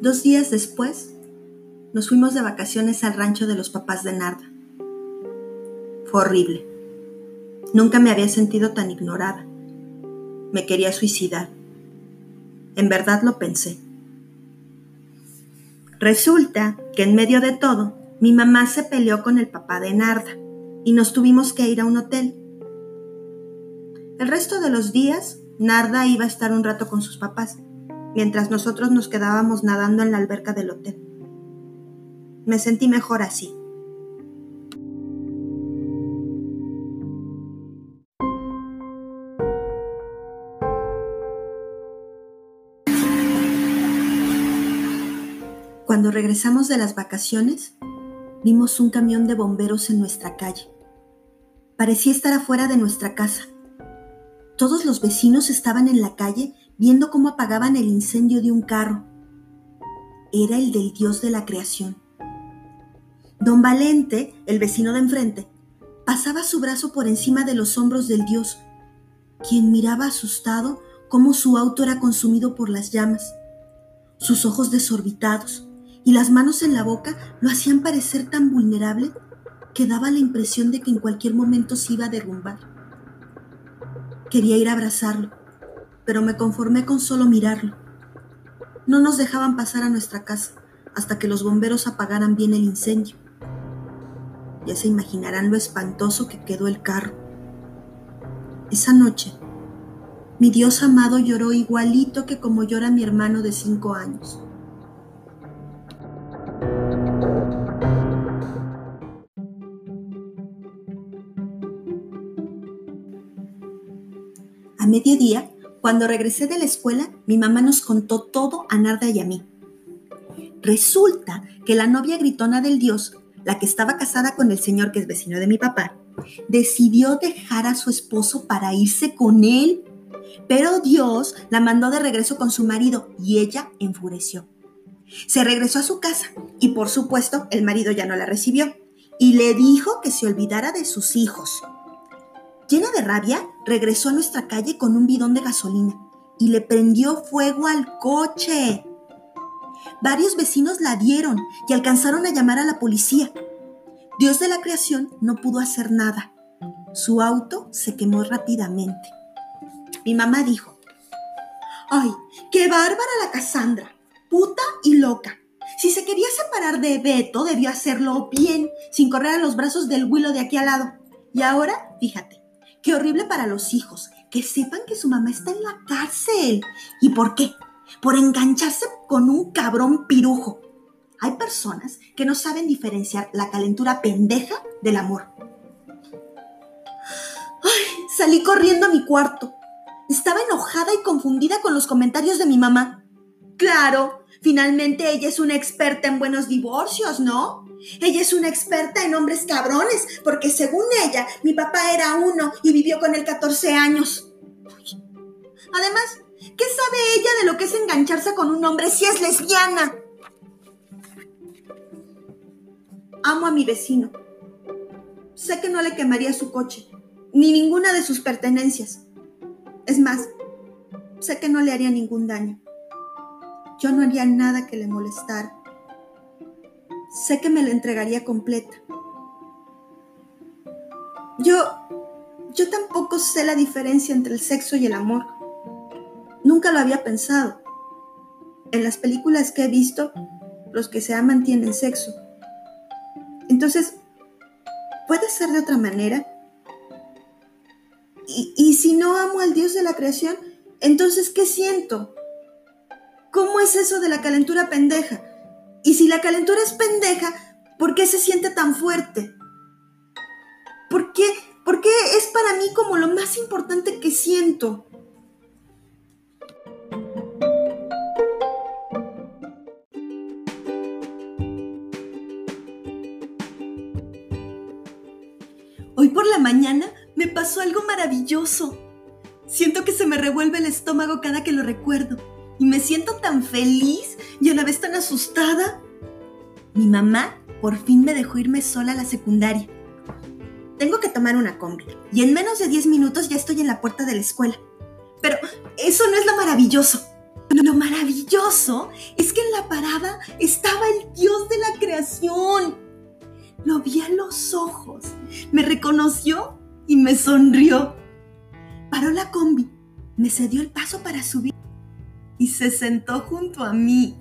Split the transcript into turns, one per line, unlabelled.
Dos días después, nos fuimos de vacaciones al rancho de los papás de Narda. Fue horrible. Nunca me había sentido tan ignorada. Me quería suicidar. En verdad lo pensé. Resulta que en medio de todo, mi mamá se peleó con el papá de Narda y nos tuvimos que ir a un hotel. El resto de los días, Narda iba a estar un rato con sus papás, mientras nosotros nos quedábamos nadando en la alberca del hotel. Me sentí mejor así. Cuando regresamos de las vacaciones, vimos un camión de bomberos en nuestra calle. Parecía estar afuera de nuestra casa. Todos los vecinos estaban en la calle viendo cómo apagaban el incendio de un carro. Era el del dios de la creación. Don Valente, el vecino de enfrente, pasaba su brazo por encima de los hombros del dios, quien miraba asustado cómo su auto era consumido por las llamas, sus ojos desorbitados, y las manos en la boca lo hacían parecer tan vulnerable que daba la impresión de que en cualquier momento se iba a derrumbar. Quería ir a abrazarlo, pero me conformé con solo mirarlo. No nos dejaban pasar a nuestra casa hasta que los bomberos apagaran bien el incendio. Ya se imaginarán lo espantoso que quedó el carro. Esa noche, mi Dios amado lloró igualito que como llora mi hermano de cinco años. Mediodía, cuando regresé de la escuela, mi mamá nos contó todo a Narda y a mí. Resulta que la novia gritona del dios, la que estaba casada con el señor que es vecino de mi papá, decidió dejar a su esposo para irse con él. Pero Dios la mandó de regreso con su marido y ella enfureció. Se regresó a su casa y por supuesto el marido ya no la recibió y le dijo que se olvidara de sus hijos, Llena de rabia, regresó a nuestra calle con un bidón de gasolina y le prendió fuego al coche. Varios vecinos la dieron y alcanzaron a llamar a la policía. Dios de la creación no pudo hacer nada. Su auto se quemó rápidamente. Mi mamá dijo, ¡ay, qué bárbara la Cassandra! Puta y loca. Si se quería separar de Beto, debió hacerlo bien, sin correr a los brazos del Willow de aquí al lado. Y ahora, fíjate, Qué horrible para los hijos, que sepan que su mamá está en la cárcel. ¿Y por qué? Por engancharse con un cabrón pirujo. Hay personas que no saben diferenciar la calentura pendeja del amor. Ay, salí corriendo a mi cuarto. Estaba enojada y confundida con los comentarios de mi mamá. Claro, finalmente ella es una experta en buenos divorcios, ¿no? Ella es una experta en hombres cabrones, porque según ella, mi papá era uno y vivió con él 14 años. Además, ¿qué sabe ella de lo que es engancharse con un hombre si es lesbiana? Amo a mi vecino. Sé que no le quemaría su coche, ni ninguna de sus pertenencias. Es más, sé que no le haría ningún daño. Yo no haría nada que le molestara sé que me la entregaría completa. Yo, yo tampoco sé la diferencia entre el sexo y el amor. Nunca lo había pensado. En las películas que he visto, los que se aman tienen sexo. Entonces, ¿puede ser de otra manera? Y, y si no amo al Dios de la creación, entonces, ¿qué siento? ¿Cómo es eso de la calentura pendeja? Y si la calentura es pendeja, ¿por qué se siente tan fuerte? ¿Por qué, ¿Por qué es para mí como lo más importante que siento? Hoy por la mañana me pasó algo maravilloso. Siento que se me revuelve el estómago cada que lo recuerdo y me siento tan feliz y a la vez tan asustada. Mi mamá por fin me dejó irme sola a la secundaria. Tengo que tomar una combi y en menos de 10 minutos ya estoy en la puerta de la escuela. Pero eso no es lo maravilloso. Lo maravilloso es que en la parada estaba el Dios de la creación. Lo vi a los ojos, me reconoció y me sonrió. Paró la combi, me cedió el paso para subir y se sentó junto a mí.